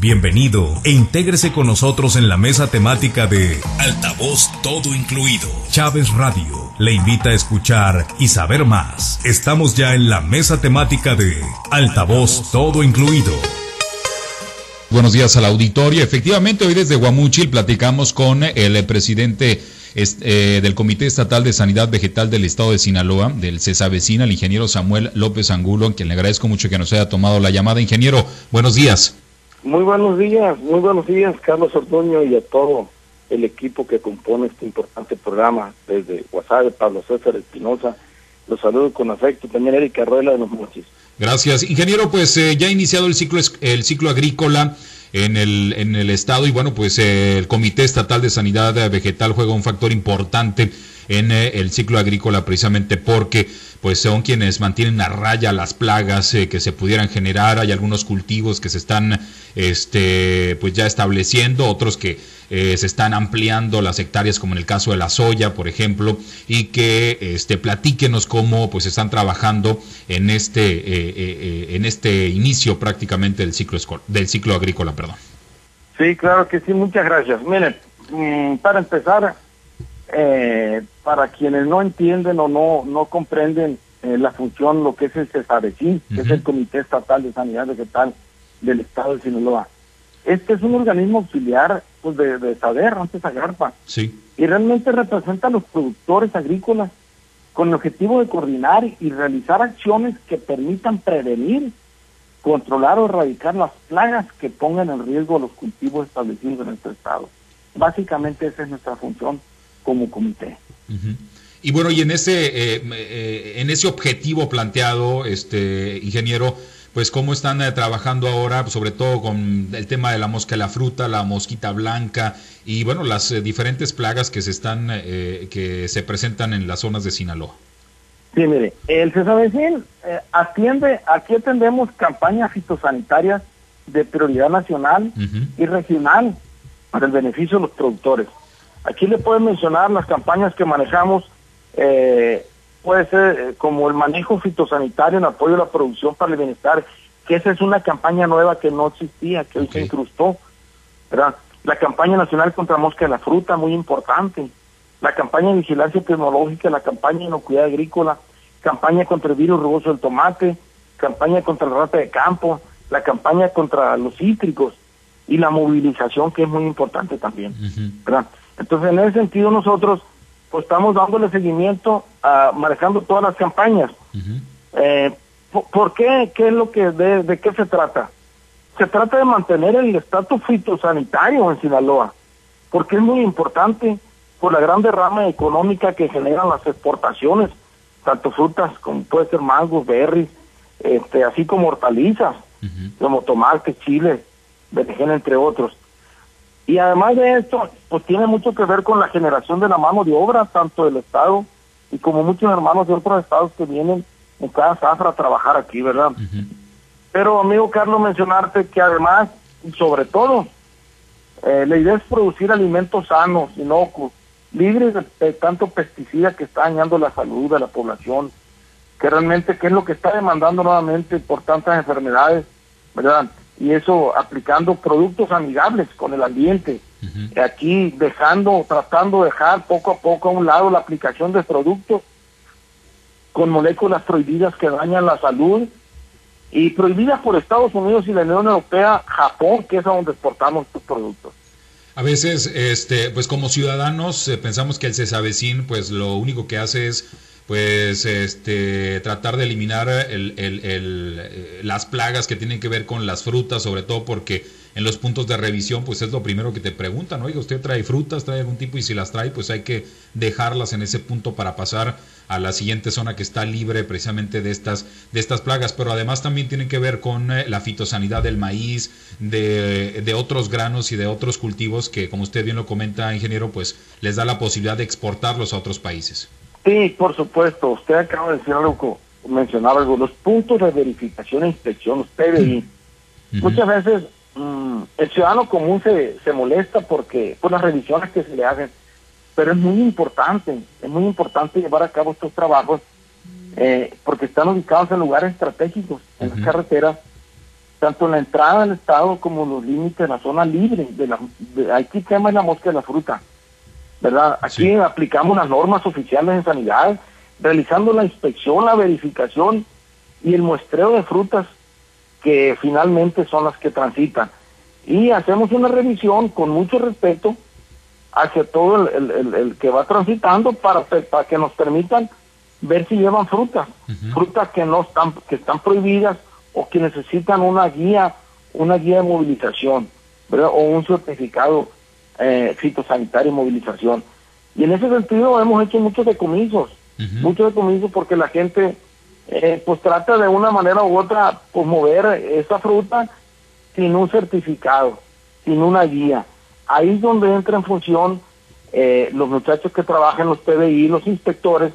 Bienvenido e intégrese con nosotros en la mesa temática de Altavoz Todo Incluido. Chávez Radio le invita a escuchar y saber más. Estamos ya en la mesa temática de Altavoz Todo Incluido. Buenos días al auditorio. Efectivamente, hoy desde Guamuchil platicamos con el presidente eh, del Comité Estatal de Sanidad Vegetal del Estado de Sinaloa, del CESAVECINA, el ingeniero Samuel López Angulo, a quien le agradezco mucho que nos haya tomado la llamada. Ingeniero, buenos días. Muy buenos días, muy buenos días, Carlos Orduño y a todo el equipo que compone este importante programa, desde WhatsApp, Pablo César Espinosa. Los saludo con afecto, también Erika Ruela de los Mochis. Gracias. Ingeniero, pues eh, ya ha iniciado el ciclo, el ciclo agrícola en el, en el Estado y bueno, pues eh, el Comité Estatal de Sanidad Vegetal juega un factor importante en eh, el ciclo agrícola precisamente porque pues son quienes mantienen a raya las plagas eh, que se pudieran generar. Hay algunos cultivos que se están este, pues ya estableciendo, otros que eh, se están ampliando las hectáreas, como en el caso de la soya, por ejemplo, y que este, platíquenos cómo pues están trabajando en este, eh, en este inicio prácticamente del ciclo, del ciclo agrícola. Perdón. Sí, claro que sí, muchas gracias. Miren, mm, para empezar, eh, para quienes no entienden o no, no comprenden eh, la función, lo que es el CESARECIN, que es el Comité Estatal de Sanidad Vegetal del Estado de Sinaloa. Este es un organismo auxiliar pues de, de saber antes Agarpa. Sí. Y realmente representa a los productores agrícolas con el objetivo de coordinar y realizar acciones que permitan prevenir, controlar o erradicar las plagas que pongan en riesgo a los cultivos establecidos en nuestro estado. Básicamente esa es nuestra función como comité. Y bueno, y en ese, eh, eh, en ese objetivo planteado, este ingeniero, pues cómo están eh, trabajando ahora, sobre todo con el tema de la mosca de la fruta, la mosquita blanca y bueno, las diferentes plagas que se están, que se presentan en las zonas de Sinaloa. Sí, mire, el CESAVECIN atiende, aquí atendemos campañas fitosanitarias de prioridad nacional y regional para el beneficio de los productores. Aquí le pueden mencionar las campañas que manejamos, eh, puede ser eh, como el manejo fitosanitario en apoyo a la producción para el bienestar, que esa es una campaña nueva que no existía, que hoy se incrustó, ¿verdad? La campaña nacional contra mosca de la fruta, muy importante. La campaña de vigilancia tecnológica, la campaña de inocuidad agrícola, campaña contra el virus rugoso del tomate, campaña contra la rata de campo, la campaña contra los cítricos y la movilización, que es muy importante también, ¿verdad? Entonces, en ese sentido, nosotros pues estamos dándole seguimiento, a, manejando todas las campañas. eh, ¿por, qué? ¿Qué es lo que, de, de qué se trata? Se trata de mantener el estatus fitosanitario en Sinaloa, porque es muy importante por la gran derrama económica que generan las exportaciones, tanto frutas como puede ser mangos, berries, este, así como hortalizas, como tomate, chile, berenjena, entre otros. Y además de esto, pues tiene mucho que ver con la generación de la mano de obra, tanto del Estado y como muchos hermanos de otros estados que vienen en cada zafra a trabajar aquí, ¿verdad? Pero, amigo Carlos, mencionarte que además, y sobre todo, eh, la idea es producir alimentos sanos, inocuos, libres de, tanto pesticida que está dañando la salud de la población, que realmente, ¿qué es lo que está demandando nuevamente por tantas enfermedades, ¿verdad? Y eso aplicando productos amigables con el ambiente. Aquí dejando, tratando de dejar poco a poco a un lado la aplicación de productos con moléculas prohibidas que dañan la salud y prohibidas por Estados Unidos y la Unión Europea, Japón, que es a donde exportamos estos productos. A veces, este, pues como ciudadanos eh, pensamos que el cesavecín, pues lo único que hace es pues este tratar de eliminar el, eh, las plagas que tienen que ver con las frutas, sobre todo porque en los puntos de revisión, pues es lo primero que te preguntan, oiga, usted trae frutas, trae algún tipo y si las trae, pues hay que dejarlas en ese punto para pasar a la siguiente zona que está libre precisamente de estas, de estas plagas, pero además también tienen que ver con eh, la fitosanidad del maíz, de, de otros granos y de otros cultivos que, como usted bien lo comenta, ingeniero, pues les da la posibilidad de exportarlos a otros países. Sí, por supuesto. Usted acaba de decir algo, mencionar algo. Los puntos de verificación e inspección, los PBI. Muchas veces mm, el ciudadano común se, se molesta porque por las revisiones que se le hacen, pero es muy importante, es muy importante llevar a cabo estos trabajos eh, porque están ubicados en lugares estratégicos, en las carreteras, tanto en la entrada del estado como los límites de la zona libre. De la, aquí tema la mosca de la fruta. ¿Verdad? Aquí aplicamos las normas oficiales de sanidad, realizando la inspección, la verificación y el muestreo de frutas que finalmente son las que transitan. Y hacemos una revisión con mucho respeto hacia todo el, que va transitando para, para que nos permitan ver si llevan frutas, frutas que no están, que están prohibidas o que necesitan una guía, una guía de movilización, ¿verdad? o un certificado eh, fitosanitario y movilización. Y en ese sentido hemos hecho muchos decomisos, muchos decomisos porque la gente eh, pues trata de una manera u otra pues mover esa fruta sin un certificado, sin una guía. Ahí es donde entra en función eh, los muchachos que trabajan los PBI, los inspectores,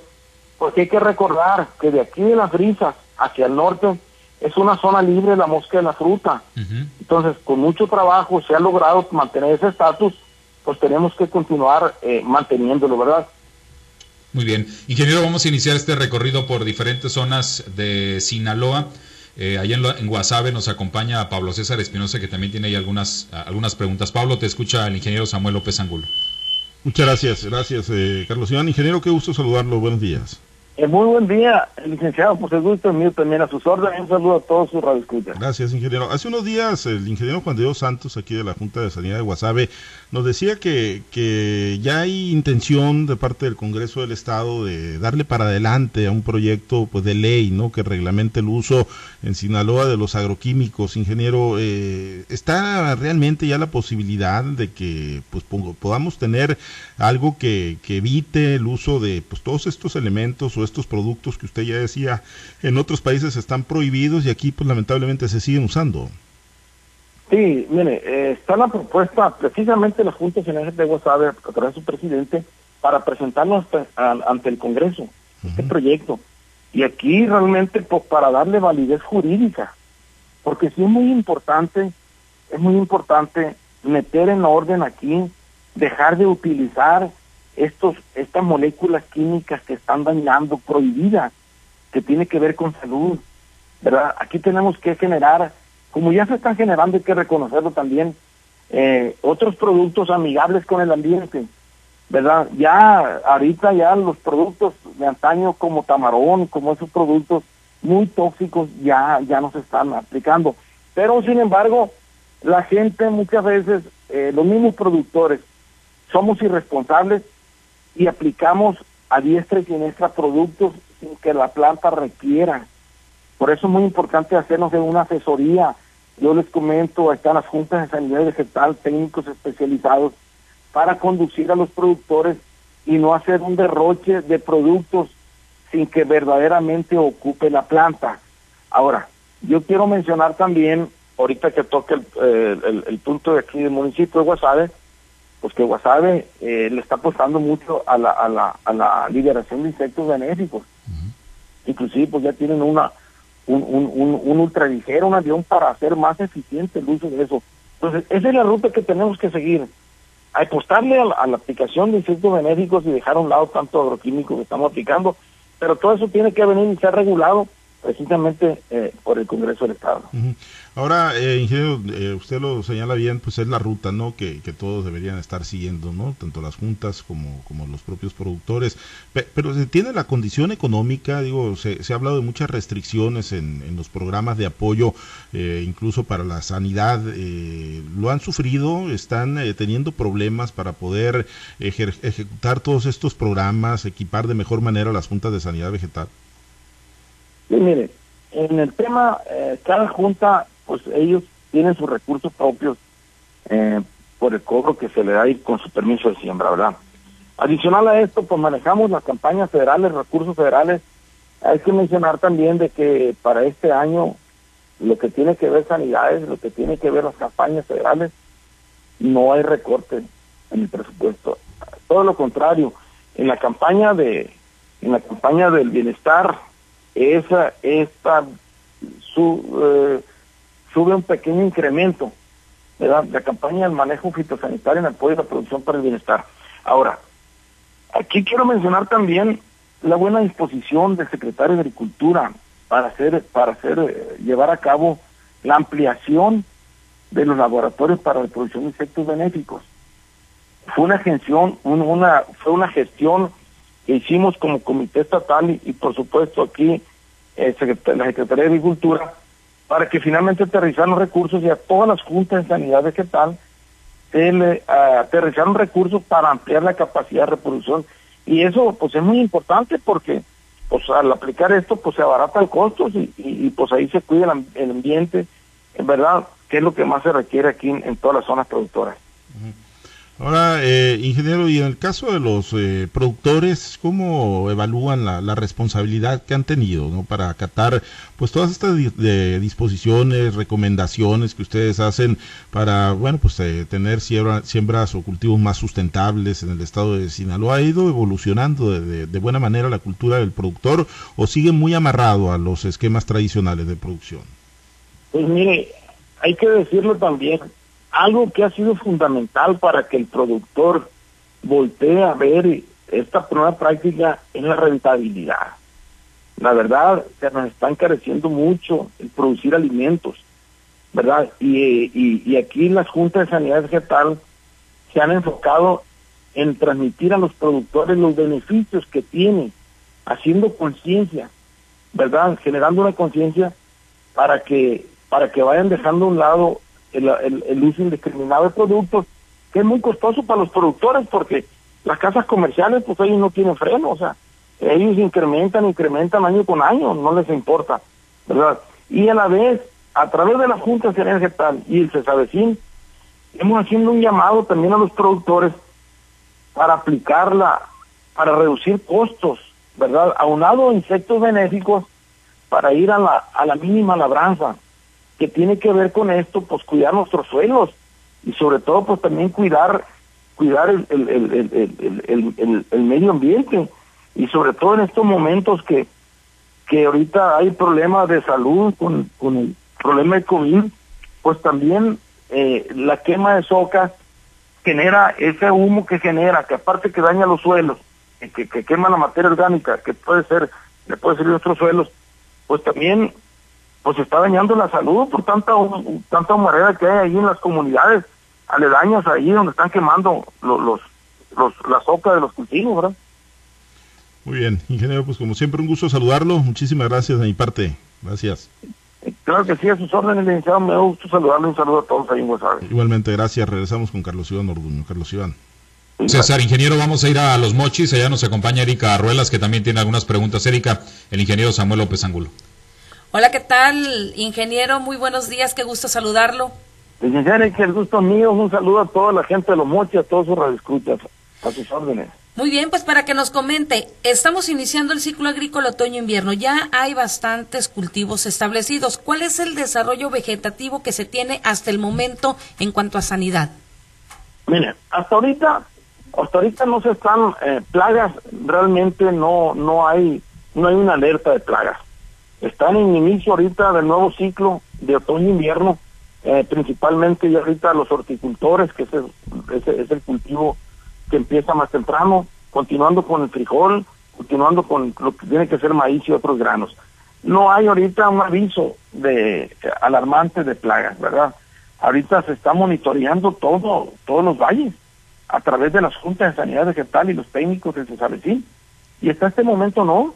porque hay que recordar que de aquí de las brisas hacia el norte es una zona libre de la mosca de la fruta. Entonces, con mucho trabajo se ha logrado mantener ese estatus pues tenemos que continuar eh, manteniéndolo, ¿verdad? Muy bien. Ingeniero, vamos a iniciar este recorrido por diferentes zonas de Sinaloa. Eh, allá en, en, Guasave nos acompaña Pablo César Espinosa, que también tiene ahí algunas, algunas preguntas. Pablo, te escucha el ingeniero Samuel López Angulo. Muchas gracias, gracias, eh, Carlos Iván. Ingeniero, qué gusto saludarlo. Buenos días. Eh, muy buen día, licenciado, por el gusto mío también a sus órdenes. Un saludo a todos sus radioescuchas. Gracias, ingeniero. Hace unos días el ingeniero Juan Diego Santos, aquí de la Junta de Sanidad de Guasave, nos decía que, que ya hay intención de parte del Congreso del Estado de darle para adelante a un proyecto pues de ley no que reglamente el uso en Sinaloa de los agroquímicos. Ingeniero, eh, ¿está realmente ya la posibilidad de que pues podamos tener algo que, que evite el uso de pues todos estos elementos o estos productos que usted ya decía en otros países están prohibidos y aquí pues lamentablemente se siguen usando. Sí, mire, eh, está la propuesta precisamente la Junta General de Guasave a través de su presidente para presentarlo ante el Congreso, este proyecto. Y aquí realmente pues para darle validez jurídica, porque sí es muy importante, es muy importante meter en orden aquí, dejar de utilizar estos, estas moléculas químicas que están dañando, prohibidas, que tiene que ver con salud, ¿verdad? Aquí tenemos que generar, como ya se están generando, hay que reconocerlo también, eh, otros productos amigables con el ambiente, ¿verdad? Ya, ahorita ya los productos de antaño como tamarón, como esos productos muy tóxicos ya, ya no se están aplicando. Pero, sin embargo, la gente muchas veces, eh, los mismos productores, somos irresponsables y aplicamos a diestra y siniestra productos sin que la planta requiera. Por eso es muy importante hacernos de una asesoría. Yo les comento, están las juntas de sanidad vegetal, técnicos especializados para conducir a los productores y no hacer un derroche de productos sin que verdaderamente ocupe la planta. Ahora, yo quiero mencionar también, ahorita que toque el, el punto de aquí del municipio de Guasave, pues que Guasave eh, le está apostando mucho a la, a la, a la liberación de insectos benéficos. Inclusive pues ya tienen una un, un, un, un ultraligero, un avión para hacer más eficiente el uso de eso. Entonces, esa es la ruta que tenemos que seguir. Apostarle a la, a la aplicación de insectos benéficos y dejar a un lado tanto agroquímico que estamos aplicando, pero todo eso tiene que venir y ser regulado precisamente eh, por el Congreso del Estado. Ahora, eh, ingeniero, eh, usted lo señala bien, pues es la ruta, ¿no? Que, que, todos deberían estar siguiendo, ¿no? Tanto las juntas como, como los propios productores. pero se tiene la condición económica, digo, se, se ha hablado de muchas restricciones en, en los programas de apoyo, eh, incluso para la sanidad. Eh, ¿Lo han sufrido? ¿Están eh, teniendo problemas para poder ejecutar todos estos programas, equipar de mejor manera las juntas de sanidad vegetal? Sí, mire, en el tema, eh, cada junta pues ellos tienen sus recursos propios eh, por el cobro que se le da y con su permiso de siembra, ¿verdad? Adicional a esto, pues manejamos las campañas federales, recursos federales. Hay que mencionar también de que para este año lo que tiene que ver sanidades, lo que tiene que ver las campañas federales, no hay recorte en el presupuesto. Todo lo contrario, en la campaña de en la campaña del bienestar, esa esta su eh, sube un pequeño incremento, ¿verdad? La campaña del manejo fitosanitario en apoyo a la producción para el bienestar. Ahora, aquí quiero mencionar también la buena disposición del secretario de Agricultura para hacer, para hacer, eh, llevar a cabo la ampliación de los laboratorios para la producción de insectos benéficos. Fue una gestión, una, fue una gestión que hicimos como comité estatal y, por supuesto aquí eh, la Secretaría de Agricultura para que finalmente aterrizaran recursos y a todas las juntas de sanidad vegetal se le aterrizaron recursos para ampliar la capacidad de reproducción. Y eso pues es muy importante porque pues al aplicar esto pues se abarata el costo y, y, pues ahí se cuida el, ambiente, en verdad, que es lo que más se requiere aquí en, todas las zonas productoras. Ahora, eh, ingeniero, y en el caso de los eh, productores, ¿cómo evalúan la, responsabilidad que han tenido para acatar pues todas estas disposiciones, recomendaciones que ustedes hacen para, bueno, pues eh, tener siembras o cultivos más sustentables en el estado de Sinaloa? ¿Ha ido evolucionando de, de, buena manera la cultura del productor o sigue muy amarrado a los esquemas tradicionales de producción? Pues mire, hay que decirlo también, algo que ha sido fundamental para que el productor voltee a ver esta nueva práctica es la rentabilidad. La verdad, se nos está encareciendo mucho el producir alimentos, ¿verdad? Y, y, aquí las juntas de sanidad vegetal se han enfocado en transmitir a los productores los beneficios que tienen, haciendo conciencia, ¿verdad? Generando una conciencia para que para que vayan dejando a un lado el, uso indiscriminado de productos, que es muy costoso para los productores porque las casas comerciales, pues ellos no tienen freno, o sea, ellos incrementan, incrementan año con año, no les importa, ¿verdad? Y a la vez, a través de la Junta Nacional Vegetal y el CESAVECIN, hemos haciendo un llamado también a los productores para aplicarla, para reducir costos, ¿verdad? Aunado a insectos benéficos para ir a la, a la mínima labranza, que tiene que ver con esto, pues cuidar nuestros suelos y sobre todo pues también cuidar cuidar el, el, el, el, medio ambiente. Y sobre todo en estos momentos que, que ahorita hay problemas de salud con, con el problema de COVID, pues también eh, la quema de soca genera ese humo que genera, que aparte que daña los suelos, que, que quema la materia orgánica, que puede ser, le puede servir a nuestros suelos, pues también pues está dañando la salud por tanta tanta humareda que hay ahí en las comunidades aledañas ahí donde están quemando los, los, los la soca de los cultivos, ¿verdad? Muy bien, ingeniero, pues como siempre un gusto saludarlo. Muchísimas gracias de mi parte. Gracias. Claro que sí, a sus órdenes, licenciado. Me gusta saludarle. Un saludo a todos ahí en Guasave. Igualmente, gracias. Regresamos con Carlos Iván Orduño. Carlos Iván. César, ingeniero, vamos a ir a los mochis. Allá nos acompaña Erika Arruelas, que también tiene algunas preguntas. Erika, el ingeniero Samuel López Angulo. Hola, ¿qué tal, ingeniero? Muy buenos días, qué gusto saludarlo. Ingeniero, que el gusto mío, un saludo a toda la gente de los mochis, a todos sus radioescuchas, a sus órdenes. Muy bien, pues para que nos comente, estamos iniciando el ciclo agrícola otoño-invierno, ya hay bastantes cultivos establecidos. ¿Cuál es el desarrollo vegetativo que se tiene hasta el momento en cuanto a sanidad? Mire, hasta ahorita, hasta ahorita no se están eh, plagas, realmente no no hay no hay una alerta de plagas están en inicio ahorita del nuevo ciclo de otoño-invierno, eh, principalmente ya ahorita los horticultores, que es el, es, el cultivo que empieza más temprano, continuando con el frijol, continuando con lo que tiene que ser maíz y otros granos. No hay ahorita un aviso de alarmante de plagas, ¿verdad? Ahorita se está monitoreando todo, todos los valles a través de las juntas de sanidad vegetal y los técnicos de Cesavecín. Y hasta este momento no,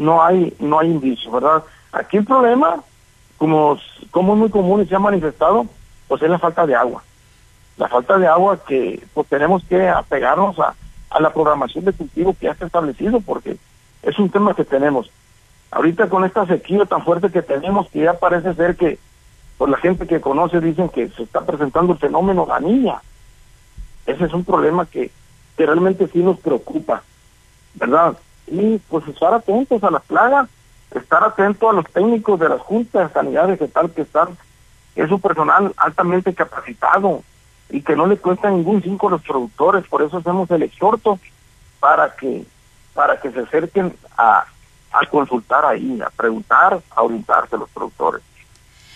no hay no hay indicio, ¿verdad? Aquí el problema, como, como es muy común y se ha manifestado, pues es la falta de agua. La falta de agua que pues tenemos que apegarnos a, a la programación de cultivo que ya está establecido, porque es un tema que tenemos. Ahorita con esta sequía tan fuerte que tenemos, que ya parece ser que, por la gente que conoce dicen que se está presentando el fenómeno la niña. Ese es un problema que, que realmente sí nos preocupa, ¿verdad? Y pues estar atentos a las plagas, estar atentos a los técnicos de las juntas de sanidad vegetal que están, es un personal altamente capacitado y que no le cuesta ningún cinco a los productores, por eso hacemos el exhorto para que para que se acerquen a, a consultar ahí, a preguntar, a orientarse a los productores.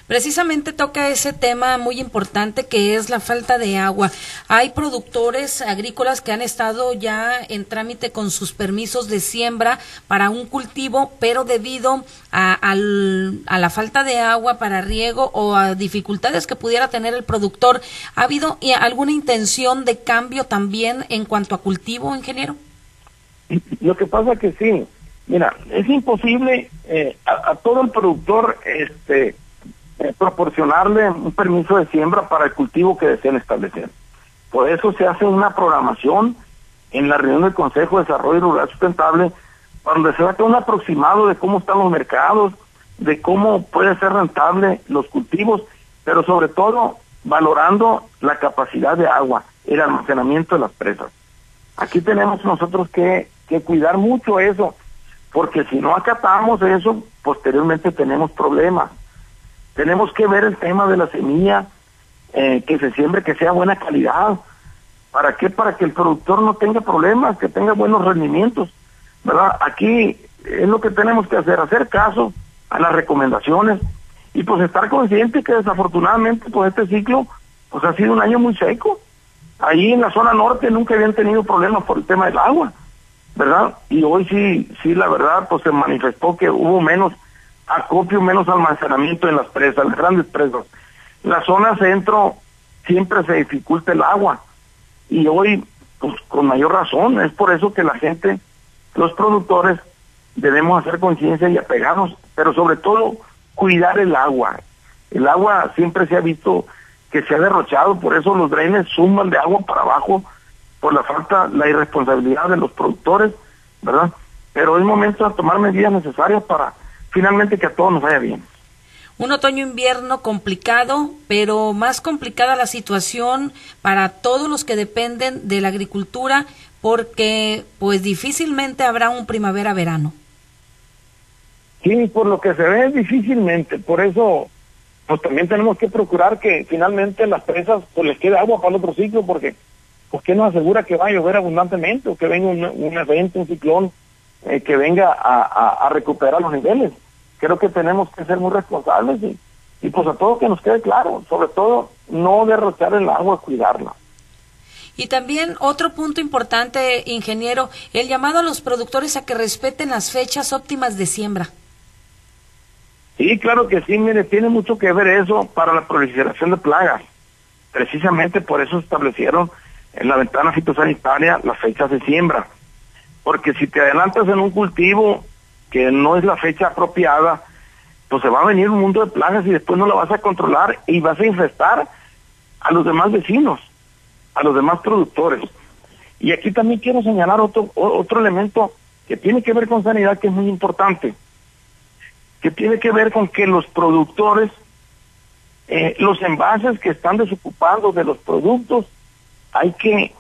Precisamente toca ese tema muy importante que es la falta de agua. Hay productores agrícolas que han estado ya en trámite con sus permisos de siembra para un cultivo, pero debido a, a la falta de agua para riego o a dificultades que pudiera tener el productor, ¿ha habido alguna intención de cambio también en cuanto a cultivo, ingeniero? Lo que pasa que sí, mira, es imposible eh, a, todo el productor este eh, proporcionarle un permiso de siembra para el cultivo que deseen establecer. Por eso se hace una programación en la reunión del Consejo de Desarrollo Rural Sustentable, donde se da un aproximado de cómo están los mercados, de cómo puede ser rentable los cultivos, pero sobre todo valorando la capacidad de agua, el almacenamiento de las presas. Aquí tenemos nosotros que, que cuidar mucho eso, porque si no acatamos eso, posteriormente tenemos problemas. Tenemos que ver el tema de la semilla, eh, que se siembre, que sea buena calidad. ¿Para qué? Para que el productor no tenga problemas, que tenga buenos rendimientos. ¿Verdad? Aquí es lo que tenemos que hacer, hacer caso a las recomendaciones y pues estar consciente que desafortunadamente pues este ciclo pues ha sido un año muy seco. Ahí en la zona norte nunca habían tenido problemas por el tema del agua, ¿verdad? Y hoy sí, sí la verdad pues se manifestó que hubo menos acopio, menos almacenamiento en las presas, las grandes presas. La zona centro siempre se dificulta el agua y hoy pues con mayor razón, es por eso que la gente, los productores debemos hacer conciencia y apegarnos, pero sobre todo cuidar el agua. El agua siempre se ha visto que se ha derrochado, por eso los drenes suman de agua para abajo por la falta, la irresponsabilidad de los productores, ¿verdad? Pero es momento de tomar medidas necesarias para finalmente que a todos nos vaya bien. Un otoño-invierno complicado, pero más complicada la situación para todos los que dependen de la agricultura, porque pues difícilmente habrá un primavera-verano. Sí, por lo que se ve difícilmente, por eso pues también tenemos que procurar que finalmente las presas pues les quede agua para el otro ciclo, porque pues qué nos asegura que va a llover abundantemente o que venga un, evento, un ciclón eh, que venga a, recuperar los niveles. Creo que tenemos que ser muy responsables y, y pues a todo que nos quede claro, sobre todo no derrochar el agua, cuidarla. Y también otro punto importante, ingeniero, el llamado a los productores a que respeten las fechas óptimas de siembra. Sí, claro que sí, mire, tiene mucho que ver eso para la proliferación de plagas. Precisamente por eso establecieron en la ventana fitosanitaria las fechas de siembra. Porque si te adelantas en un cultivo que no es la fecha apropiada, pues se va a venir un mundo de plagas y después no lo vas a controlar y vas a infestar a los demás vecinos, a los demás productores. Y aquí también quiero señalar otro, otro elemento que tiene que ver con sanidad que es muy importante que tiene que ver con que los productores, eh, los envases que están desocupando de los productos, hay que,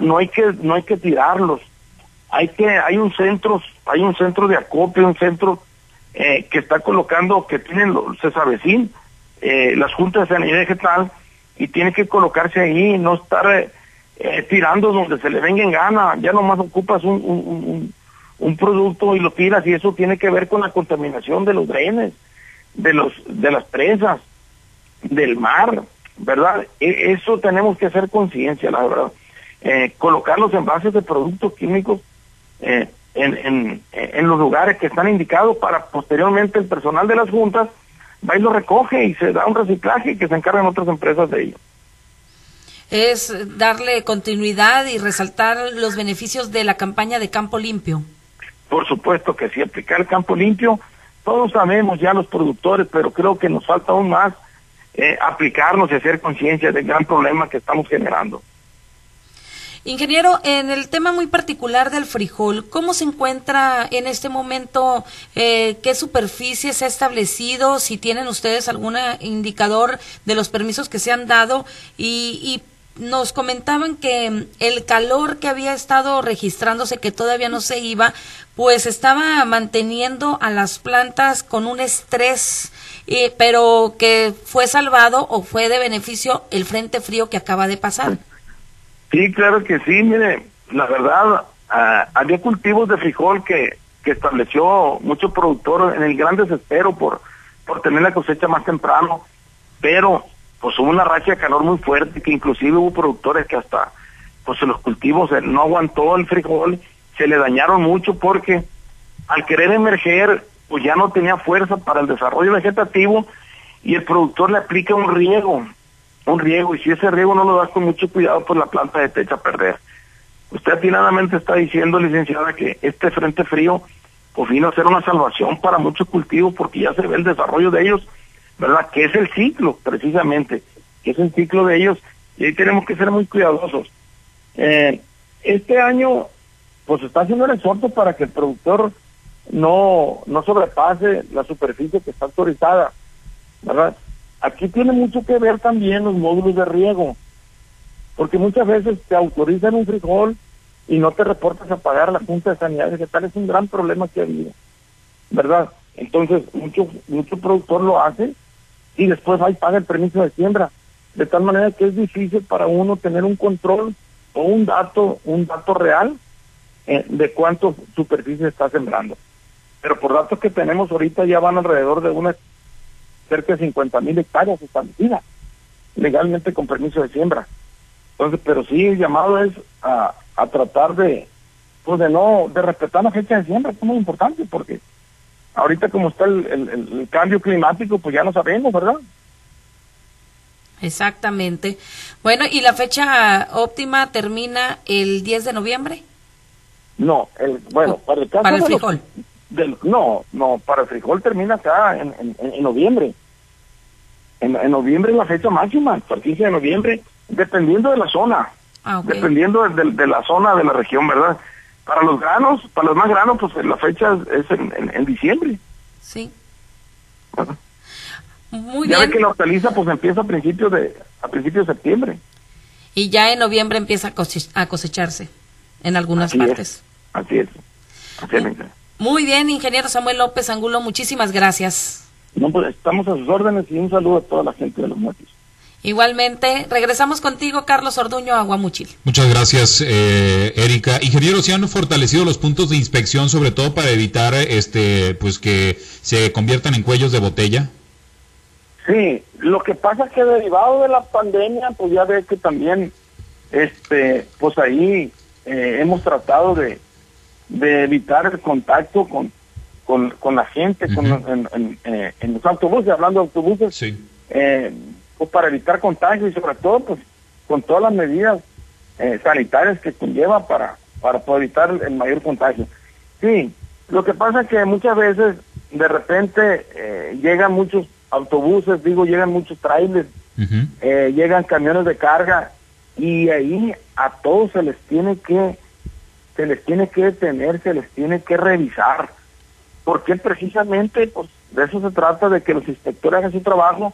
no hay que, no hay que tirarlos, hay que, hay un centro, hay un centro de acopio, un centro eh, que está colocando, que tienen los Cesavecín, eh, las juntas de sanidad vegetal, y tiene que colocarse ahí, no estar eh, tirando donde se le venga en gana, ya nomás ocupas un, un, un producto y lo tiras y eso tiene que ver con la contaminación de los drenes, de los de las presas, del mar, ¿verdad? E, eso tenemos que hacer conciencia, la verdad. Eh, colocar los envases de productos químicos eh, en, en, los lugares que están indicados para posteriormente el personal de las juntas va y lo recoge y se da un reciclaje que se encargan otras empresas de ello. Es darle continuidad y resaltar los beneficios de la campaña de Campo Limpio. Por supuesto que sí, aplicar el campo limpio, todos sabemos ya los productores, pero creo que nos falta aún más eh, aplicarnos y hacer conciencia del gran problema que estamos generando. Ingeniero, en el tema muy particular del frijol, ¿cómo se encuentra en este momento? Eh, ¿Qué superficie se ha establecido? Si tienen ustedes algún indicador de los permisos que se han dado y, y nos comentaban que el calor que había estado registrándose, que todavía no se iba, pues estaba manteniendo a las plantas con un estrés, pero que fue salvado o fue de beneficio el frente frío que acaba de pasar. Sí, claro que sí, mire, la verdad, ah, había cultivos de frijol que, que estableció mucho productor en el gran desespero por por tener la cosecha más temprano, pero pues hubo una racha de calor muy fuerte que inclusive hubo productores que hasta pues los cultivos eh, no aguantó el frijol, se le dañaron mucho porque al querer emerger pues ya no tenía fuerza para el desarrollo vegetativo y el productor le aplica un riego, un riego, y si ese riego no lo das con mucho cuidado, pues la planta se te echa a perder. Usted atinadamente está diciendo, licenciada, que este frente frío pues vino a ser una salvación para muchos cultivos porque ya se ve el desarrollo de ellos, ¿verdad? Que es el ciclo, precisamente, que es el ciclo de ellos, y ahí tenemos que ser muy cuidadosos. Eh, este año, pues está haciendo el esfuerzo para que el productor no, no sobrepase la superficie que está autorizada, ¿verdad? Aquí tiene mucho que ver también los módulos de riego, porque muchas veces te autorizan un frijol y no te reportas a pagar la Junta de Sanidad Vegetal, es un gran problema que ha habido, ¿verdad? Entonces, mucho, mucho productor lo hace y después y paga el permiso de siembra, de tal manera que es difícil para uno tener un control o un dato, un dato real eh, de cuánto superficie está sembrando pero por datos que tenemos ahorita ya van alrededor de una cerca de 50 mil hectáreas establecidas legalmente con permiso de siembra. Entonces, pero sí el llamado es a, a tratar de, pues de no, de respetar la fecha de siembra, que es muy importante, porque ahorita como está el, el cambio climático, pues ya no sabemos, ¿verdad? Exactamente. Bueno, ¿y la fecha óptima termina el 10 de noviembre? No, el, bueno, para el caso para el frijol no, no, para el frijol termina acá en, en, noviembre. En, en, noviembre es la fecha máxima, el 15 de noviembre, dependiendo de la zona. Ah, dependiendo de, la zona de la región, ¿verdad? Para los granos, para los más granos, pues la fecha es en, diciembre. Sí. Muy ya ve que la hortaliza pues empieza a principios de a principios de septiembre. Y ya en noviembre empieza a cosecharse en algunas partes. así es. Así es. Muy bien, ingeniero Samuel López Angulo, muchísimas gracias. No, pues estamos a sus órdenes y un saludo a toda la gente de los muertos. Igualmente, regresamos contigo, Carlos Orduño, Aguamuchil. Muchas gracias, eh, Erika. Ingeniero, ¿se han fortalecido los puntos de inspección, sobre todo para evitar este, pues que se conviertan en cuellos de botella? Sí, lo que pasa es que derivado de la pandemia, pues ya ve que también, este, pues ahí eh, hemos tratado de, de evitar el contacto con, con, la gente, con, en, eh, en, los autobuses, hablando de autobuses, eh, pues para evitar contagio y sobre todo pues con todas las medidas eh, sanitarias que conlleva para, para poder evitar el, mayor contagio. Sí, lo que pasa es que muchas veces de repente llegan muchos autobuses, digo, llegan muchos trailers, llegan camiones de carga y ahí a todos se les tiene que se les tiene que detener, se les tiene que revisar, porque precisamente pues, de eso se trata, de que los inspectores hagan su trabajo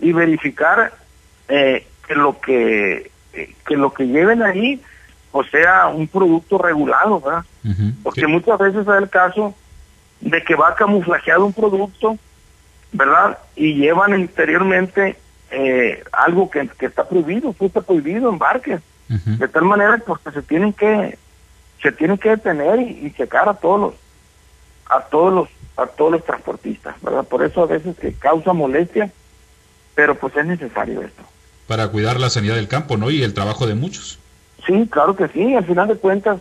y verificar eh, que lo que, eh, que lo que lleven ahí o sea un producto regulado, ¿verdad? Porque muchas veces es el caso de que va camuflajeado un producto, ¿verdad? Y llevan interiormente eh, algo que, está prohibido, está prohibido, embarques. De tal manera pues, que se tienen que se tiene que detener y, checar a todos los a todos los a todos los transportistas, ¿verdad? Por eso a veces que causa molestia, pero pues es necesario esto. Para cuidar la sanidad del campo, ¿no? Y el trabajo de muchos. Sí, claro que sí. Al final de cuentas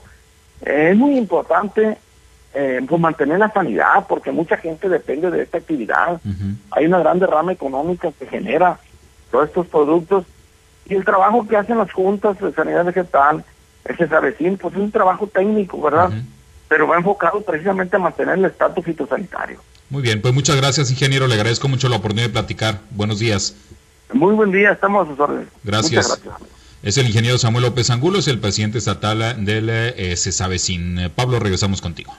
es muy importante eh, pues mantener la sanidad, porque mucha gente depende de esta actividad. Hay una gran derrama económica que genera todos estos productos y el trabajo que hacen las juntas de sanidad vegetal, ese sabecín, pues es un trabajo técnico, ¿verdad? Pero va enfocado precisamente a mantener el estatus fitosanitario. Muy bien, pues muchas gracias, ingeniero. Le agradezco mucho la oportunidad de platicar. Buenos días. Muy buen día, estamos a sus órdenes. Gracias. gracias. Es el ingeniero Samuel López Angulo, es el presidente estatal del eh, Cesavecin. Pablo, regresamos contigo.